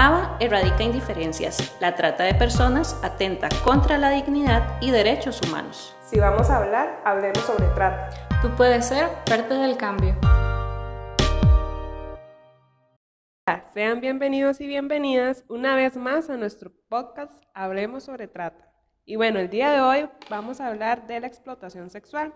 ABA erradica indiferencias. La trata de personas atenta contra la dignidad y derechos humanos. Si vamos a hablar, hablemos sobre trata. Tú puedes ser parte del cambio. Sean bienvenidos y bienvenidas una vez más a nuestro podcast Hablemos sobre trata. Y bueno, el día de hoy vamos a hablar de la explotación sexual,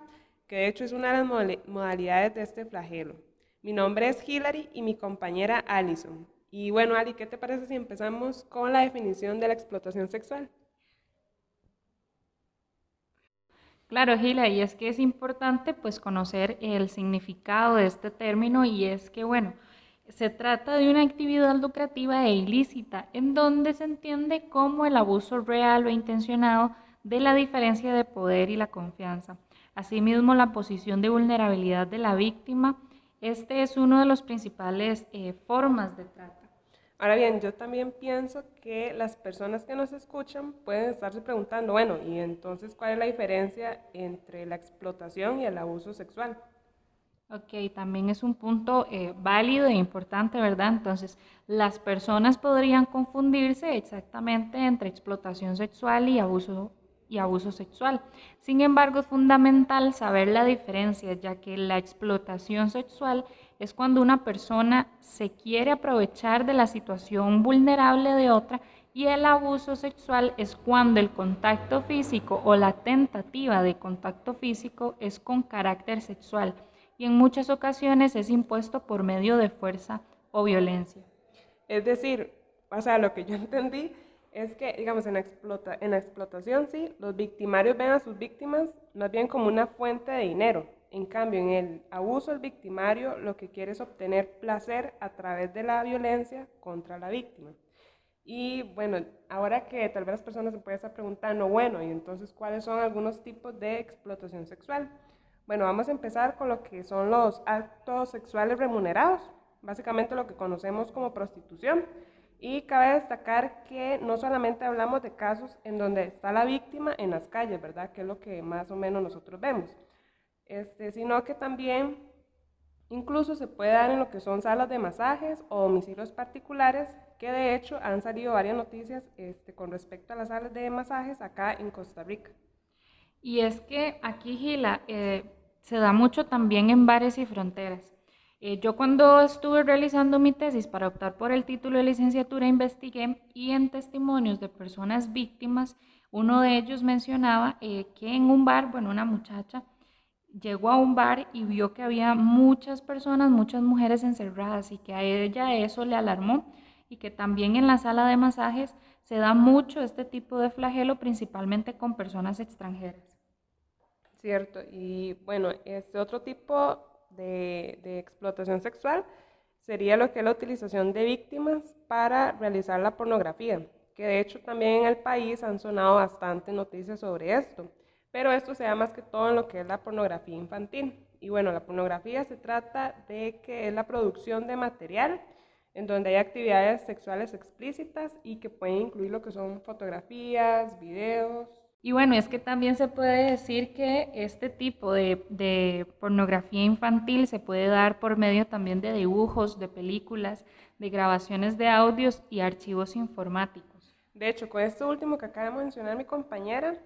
que de hecho es una de las modalidades de este flagelo. Mi nombre es Hilary y mi compañera Allison. Y bueno, Ali, ¿qué te parece si empezamos con la definición de la explotación sexual? Claro, Gila, y es que es importante pues conocer el significado de este término y es que, bueno, se trata de una actividad lucrativa e ilícita en donde se entiende como el abuso real o intencionado de la diferencia de poder y la confianza. Asimismo, la posición de vulnerabilidad de la víctima. Este es uno de los principales eh, formas de trata. Ahora bien, yo también pienso que las personas que nos escuchan pueden estarse preguntando, bueno, ¿y entonces cuál es la diferencia entre la explotación y el abuso sexual? Ok, también es un punto eh, válido e importante, ¿verdad? Entonces, las personas podrían confundirse exactamente entre explotación sexual y abuso y abuso sexual. Sin embargo, es fundamental saber la diferencia, ya que la explotación sexual es cuando una persona se quiere aprovechar de la situación vulnerable de otra y el abuso sexual es cuando el contacto físico o la tentativa de contacto físico es con carácter sexual y en muchas ocasiones es impuesto por medio de fuerza o violencia. Es decir, o sea, lo que yo entendí es que, digamos, en, explota, en la explotación, sí, los victimarios ven a sus víctimas más bien como una fuente de dinero. En cambio, en el abuso, el victimario lo que quiere es obtener placer a través de la violencia contra la víctima. Y bueno, ahora que tal vez las personas se pueden estar preguntando, bueno, ¿y entonces cuáles son algunos tipos de explotación sexual? Bueno, vamos a empezar con lo que son los actos sexuales remunerados, básicamente lo que conocemos como prostitución. Y cabe destacar que no solamente hablamos de casos en donde está la víctima en las calles, ¿verdad? Que es lo que más o menos nosotros vemos. Este, sino que también incluso se puede dar en lo que son salas de masajes o domicilios particulares, que de hecho han salido varias noticias este, con respecto a las salas de masajes acá en Costa Rica. Y es que aquí, Gila, eh, se da mucho también en bares y fronteras. Eh, yo cuando estuve realizando mi tesis para optar por el título de licenciatura investigué y en testimonios de personas víctimas, uno de ellos mencionaba eh, que en un bar, bueno, una muchacha llegó a un bar y vio que había muchas personas, muchas mujeres encerradas y que a ella eso le alarmó y que también en la sala de masajes se da mucho este tipo de flagelo, principalmente con personas extranjeras. Cierto, y bueno, este otro tipo de, explotación sexual sería lo que es la utilización de víctimas para realizar la pornografía, que de hecho también en el país han sonado bastante noticias sobre esto, pero esto se da más que todo en lo que es la pornografía infantil. Y bueno, la pornografía se trata de que es la producción de material en donde hay actividades sexuales explícitas y que pueden incluir lo que son fotografías, videos, y bueno, es que también se puede decir que este tipo de, pornografía infantil se puede dar por medio también de dibujos, de películas, de grabaciones de audios y archivos informáticos. De hecho, con esto último que acaba de mencionar mi compañera,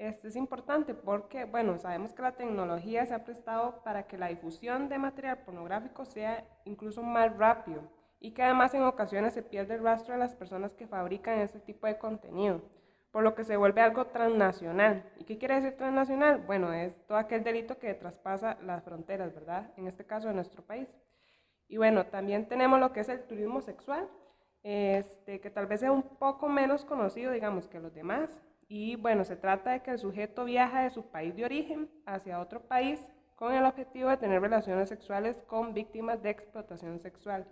este es importante porque, bueno, sabemos que la tecnología se ha prestado para que la difusión de material pornográfico sea incluso más rápido y que además en ocasiones se pierde el rastro de las personas que fabrican este tipo de contenido por lo que se vuelve algo transnacional. ¿Y qué quiere decir transnacional? Bueno, es todo aquel delito que traspasa las fronteras, ¿verdad? En este caso de nuestro país. Y bueno, también tenemos lo que es el turismo sexual, este, que tal vez sea un poco menos conocido, digamos, que los demás. Y bueno, se trata de que el sujeto viaja de su país de origen hacia otro país con el objetivo de tener relaciones sexuales con víctimas de explotación sexual.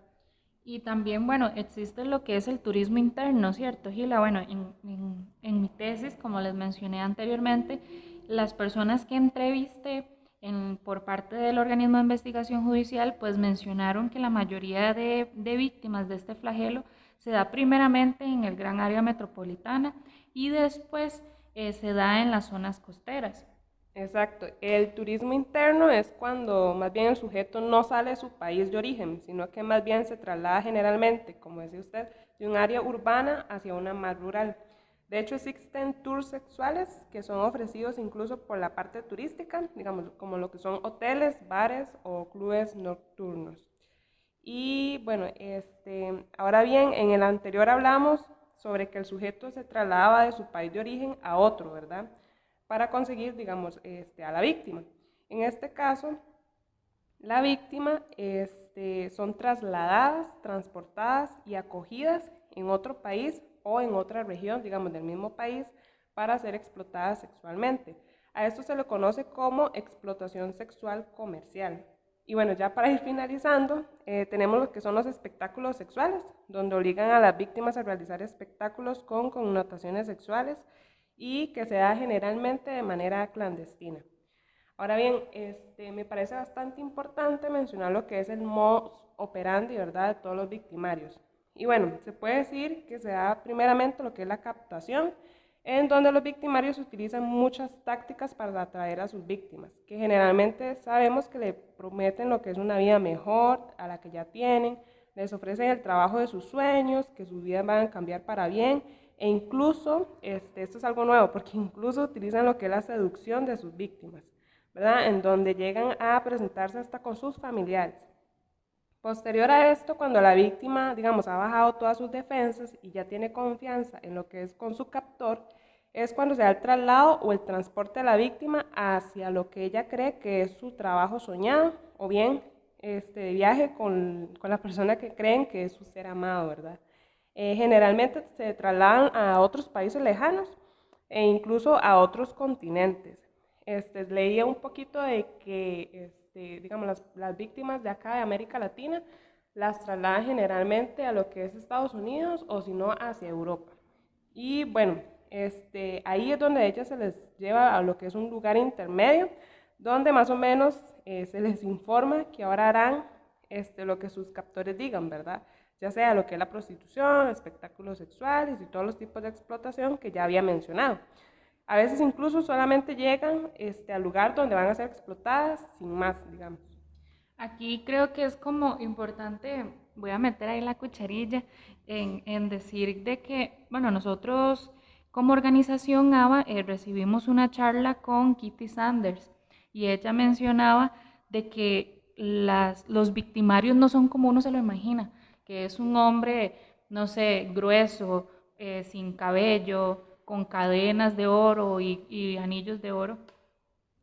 Y también, bueno, existe lo que es el turismo interno, ¿cierto, Gila? Bueno, en, en, mi tesis, como les mencioné anteriormente, las personas que entrevisté en, por parte del organismo de investigación judicial, pues mencionaron que la mayoría de, de víctimas de este flagelo se da primeramente en el gran área metropolitana y después eh, se da en las zonas costeras. Exacto. El turismo interno es cuando más bien el sujeto no sale de su país de origen, sino que más bien se traslada generalmente, como decía usted, de un área urbana hacia una más rural. De hecho, existen tours sexuales que son ofrecidos incluso por la parte turística, digamos, como lo que son hoteles, bares o clubes nocturnos. Y bueno, este, ahora bien, en el anterior hablamos sobre que el sujeto se trasladaba de su país de origen a otro, ¿verdad? para conseguir, digamos, este, a la víctima. En este caso, la víctima este, son trasladadas, transportadas y acogidas en otro país o en otra región, digamos, del mismo país, para ser explotadas sexualmente. A esto se le conoce como explotación sexual comercial. Y bueno, ya para ir finalizando, eh, tenemos lo que son los espectáculos sexuales, donde obligan a las víctimas a realizar espectáculos con connotaciones sexuales y que se da generalmente de manera clandestina. Ahora bien, este, me parece bastante importante mencionar lo que es el modus operandi ¿verdad? de todos los victimarios. Y bueno, se puede decir que se da primeramente lo que es la captación, en donde los victimarios utilizan muchas tácticas para atraer a sus víctimas, que generalmente sabemos que le prometen lo que es una vida mejor a la que ya tienen, les ofrecen el trabajo de sus sueños, que sus vidas van a cambiar para bien e incluso, este, esto es algo nuevo, porque incluso utilizan lo que es la seducción de sus víctimas, ¿verdad? En donde llegan a presentarse hasta con sus familiares. Posterior a esto, cuando la víctima, digamos, ha bajado todas sus defensas y ya tiene confianza en lo que es con su captor, es cuando se da el traslado o el transporte de la víctima hacia lo que ella cree que es su trabajo soñado o bien este viaje con, con la persona que creen que es su ser amado, ¿verdad? Eh, generalmente se trasladan a otros países lejanos e incluso a otros continentes. Este, leía un poquito de que, este, digamos, las, las, víctimas de acá de América Latina las trasladan generalmente a lo que es Estados Unidos o si no hacia Europa. Y bueno, este, ahí es donde ellas se les lleva a lo que es un lugar intermedio, donde más o menos eh, se les informa que ahora harán este, lo que sus captores digan, ¿verdad? ya sea lo que es la prostitución, espectáculos sexuales y todos los tipos de explotación que ya había mencionado. A veces incluso solamente llegan este, al lugar donde van a ser explotadas sin más, digamos. Aquí creo que es como importante, voy a meter ahí la cucharilla en, decir de que, bueno, nosotros como organización ABA eh, recibimos una charla con Kitty Sanders y ella mencionaba de que los victimarios no son como uno se lo imagina que es un hombre, no sé, grueso, eh, sin cabello, con cadenas de oro y, anillos de oro,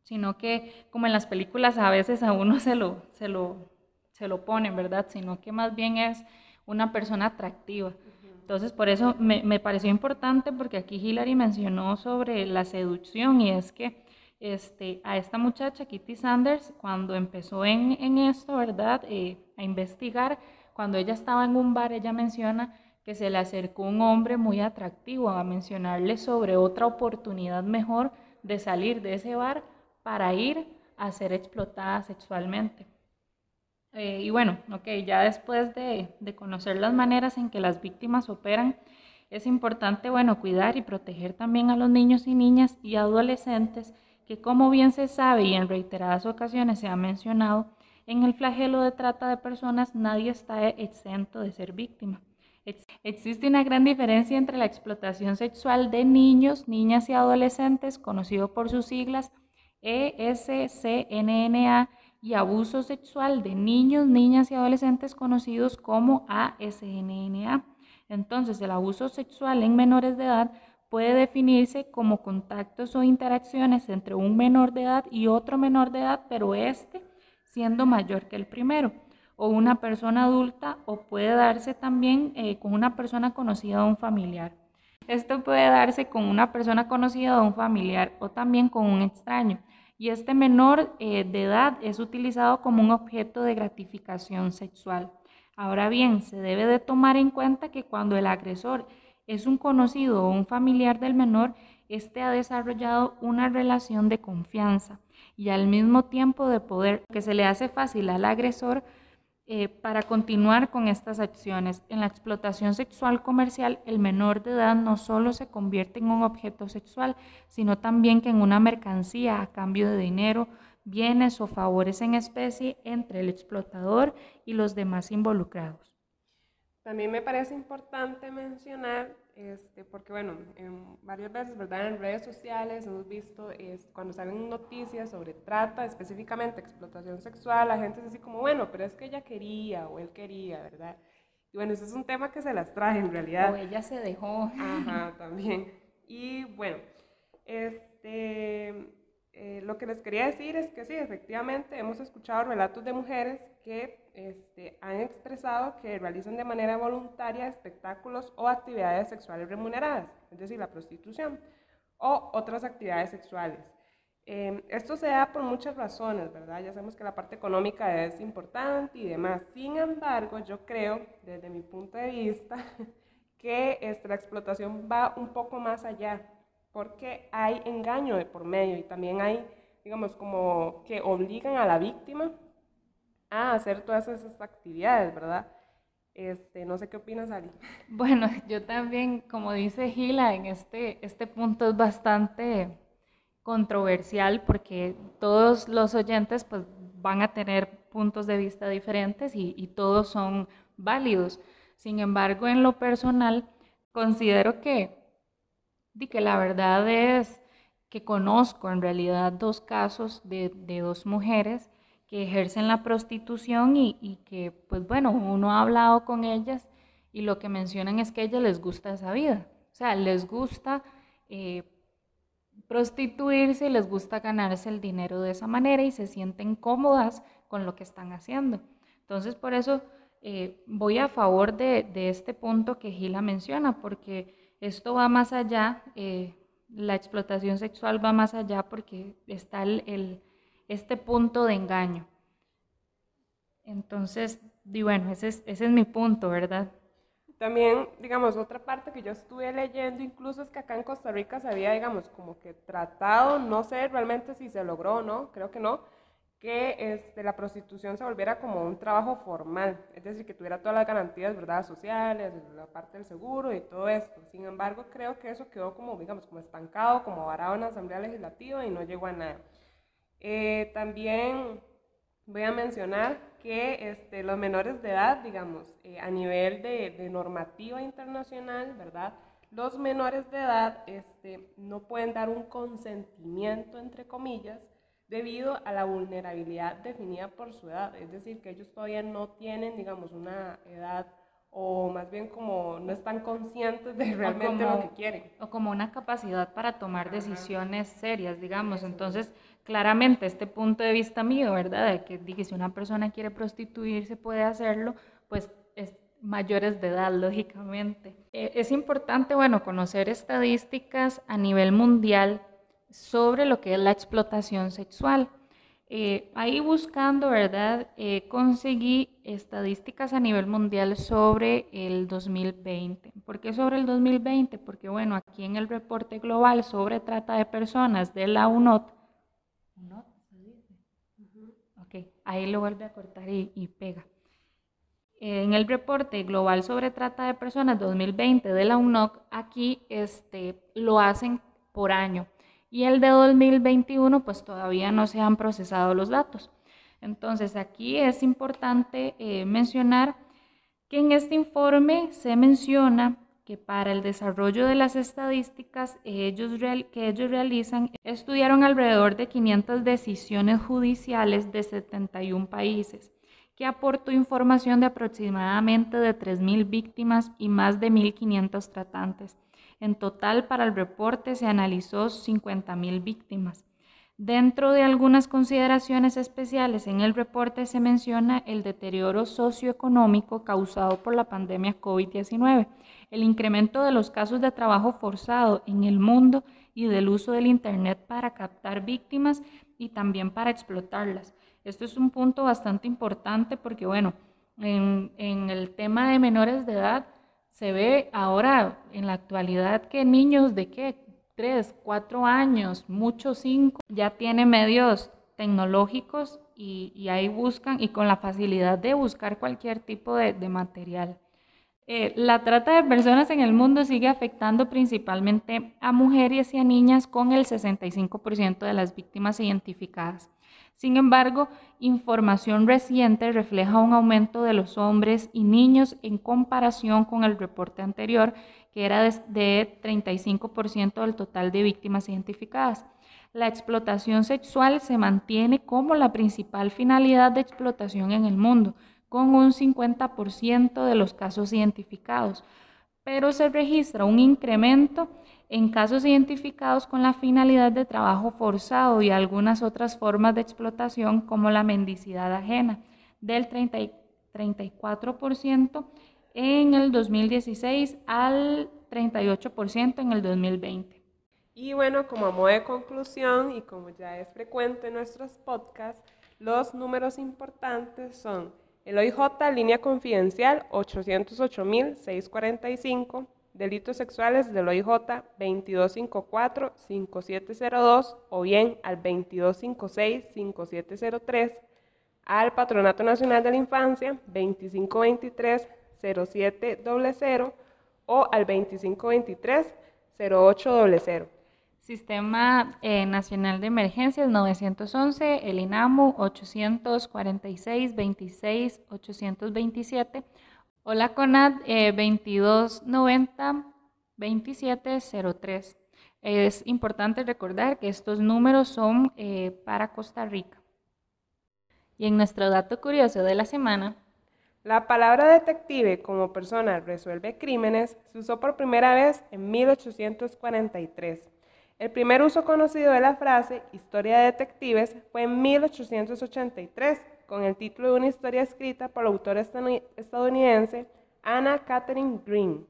sino que como en las películas a veces a uno se lo, se lo, se lo ponen, ¿verdad? Sino que más bien es una persona atractiva. Entonces, por eso me, me, pareció importante porque aquí Hillary mencionó sobre la seducción y es que este, a esta muchacha, Kitty Sanders, cuando empezó en, en esto, ¿verdad? Eh, a investigar, cuando ella estaba en un bar, ella menciona que se le acercó un hombre muy atractivo a mencionarle sobre otra oportunidad mejor de salir de ese bar para ir a ser explotada sexualmente. Eh, y bueno, ok, ya después de, de, conocer las maneras en que las víctimas operan, es importante, bueno, cuidar y proteger también a los niños y niñas y adolescentes que como bien se sabe y en reiteradas ocasiones se ha mencionado, en el flagelo de trata de personas nadie está exento de ser víctima. Existe una gran diferencia entre la explotación sexual de niños, niñas y adolescentes, conocido por sus siglas ESCNNA, y abuso sexual de niños, niñas y adolescentes, conocidos como ASNNA. Entonces, el abuso sexual en menores de edad puede definirse como contactos o interacciones entre un menor de edad y otro menor de edad, pero este siendo mayor que el primero, o una persona adulta, o puede darse también eh, con una persona conocida o un familiar. Esto puede darse con una persona conocida o un familiar, o también con un extraño. Y este menor eh, de edad es utilizado como un objeto de gratificación sexual. Ahora bien, se debe de tomar en cuenta que cuando el agresor es un conocido o un familiar del menor, éste ha desarrollado una relación de confianza y al mismo tiempo de poder que se le hace fácil al agresor eh, para continuar con estas acciones. En la explotación sexual comercial, el menor de edad no solo se convierte en un objeto sexual, sino también que en una mercancía a cambio de dinero, bienes o favores en especie entre el explotador y los demás involucrados. También me parece importante mencionar, este, porque bueno, en varias veces, ¿verdad? En redes sociales hemos visto es, cuando salen noticias sobre trata, específicamente explotación sexual, la gente dice así como, bueno, pero es que ella quería o él quería, ¿verdad? Y bueno, ese es un tema que se las traje en realidad. O ella se dejó. Ajá, también. Y bueno, este, eh, lo que les quería decir es que sí, efectivamente hemos escuchado relatos de mujeres que este, han expresado que realizan de manera voluntaria espectáculos o actividades sexuales remuneradas, es decir, la prostitución, o otras actividades sexuales. Em, esto se da por muchas razones, ¿verdad? Ya sabemos que la parte económica es importante y demás. Sin embargo, yo creo, desde mi punto de vista, que este, la explotación va un poco más allá porque hay engaño de por medio y también hay, digamos, como que obligan a la víctima a hacer todas esas actividades, ¿verdad? Este, no sé qué opinas, Ali. Bueno, yo también, como dice Gila, en este, este punto es bastante controversial porque todos los oyentes pues, van a tener puntos de vista diferentes y, y todos son válidos. Sin embargo, en lo personal, considero que de que la verdad es que conozco en realidad dos casos de, dos mujeres que ejercen la prostitución y, que, pues bueno, uno ha hablado con ellas y lo que mencionan es que a ellas les gusta esa vida. O sea, les gusta eh, prostituirse, les gusta ganarse el dinero de esa manera y se sienten cómodas con lo que están haciendo. Entonces, por eso eh, voy a favor de, de este punto que Gila menciona, porque esto va más allá, eh, la explotación sexual va más allá porque está el, este punto de engaño. Entonces, y bueno, ese es, ese es mi punto, ¿verdad? También, digamos, otra parte que yo estuve leyendo incluso es que acá en Costa Rica se había, digamos, como que tratado, no sé realmente si se logró o no, creo que no, que este, la prostitución se volviera como un trabajo formal, es decir, que tuviera todas las garantías ¿verdad? sociales, la parte del seguro y todo esto. Sin embargo, creo que eso quedó como, digamos, como estancado, como varado en la Asamblea Legislativa y no llegó a nada. Eh, también voy a mencionar que este, los menores de edad, digamos, eh, a nivel de, de, normativa internacional, ¿verdad? Los menores de edad este, no pueden dar un consentimiento, entre comillas, debido a la vulnerabilidad definida por su edad, es decir, que ellos todavía no tienen, digamos, una edad o más bien como no están conscientes de realmente lo que quieren. O como una capacidad para tomar decisiones serias, digamos. Entonces, claramente este punto de vista mío, ¿verdad? De que, de si una persona quiere prostituirse puede hacerlo, pues es mayores de edad, lógicamente. Eh, es importante, bueno, conocer estadísticas a nivel mundial sobre lo que es la explotación sexual. Eh, ahí buscando, ¿verdad? Eh, conseguí estadísticas a nivel mundial sobre el 2020. ¿Por qué sobre el 2020? Porque, bueno, aquí en el reporte global sobre trata de personas de la UNOT, ¿UNOT se dice? Ok, ahí lo vuelve a cortar y, y pega. En el reporte global sobre trata de personas 2020 de la UNOC, aquí este, lo hacen por año y el de 2021 pues todavía no se han procesado los datos. Entonces aquí es importante eh, mencionar que en este informe se menciona que para el desarrollo de las estadísticas ellos que ellos realizan, estudiaron alrededor de 500 decisiones judiciales de 71 países, que aportó información de aproximadamente de 3.000 víctimas y más de 1.500 tratantes. En total, para el reporte se analizó 50.000 víctimas. Dentro de algunas consideraciones especiales en el reporte se menciona el deterioro socioeconómico causado por la pandemia COVID-19, el incremento de los casos de trabajo forzado en el mundo y del uso del Internet para captar víctimas y también para explotarlas. Esto es un punto bastante importante porque, bueno, en, el tema de menores de edad, se ve ahora en la actualidad que niños de qué, tres, cuatro años, muchos cinco, ya tienen medios tecnológicos y, ahí buscan y con la facilidad de buscar cualquier tipo de, material. Eh, la trata de personas en el mundo sigue afectando principalmente a mujeres y a niñas con el 65% de las víctimas identificadas. Sin embargo, información reciente refleja un aumento de los hombres y niños en comparación con el reporte anterior, que era de 35% del total de víctimas identificadas. La explotación sexual se mantiene como la principal finalidad de explotación en el mundo, con un 50% de los casos identificados, pero se registra un incremento en casos identificados con la finalidad de trabajo forzado y algunas otras formas de explotación como la mendicidad ajena, del 34% en el 2016 al 38% en el 2020. Y bueno, como modo de conclusión y como ya es frecuente en nuestros podcasts, los números importantes son el OIJ línea confidencial 808.645, delitos sexuales del OIJ 2254-5702 o bien al 2256-5703, al Patronato Nacional de la Infancia 2523-0700 o al 2523-0800. Sistema eh, Nacional de Emergencias 911, el INAMU 846-26-827 o la CONAD 2290-2703. Es importante recordar que estos números son eh, para Costa Rica. Y en nuestro dato curioso de la semana, la palabra detective como persona resuelve crímenes se usó por primera vez en 1843 el primer uso conocido de la frase historia de detectives fue en 1883 con el título de una historia escrita por la autora estadounidense Anna Catherine Green.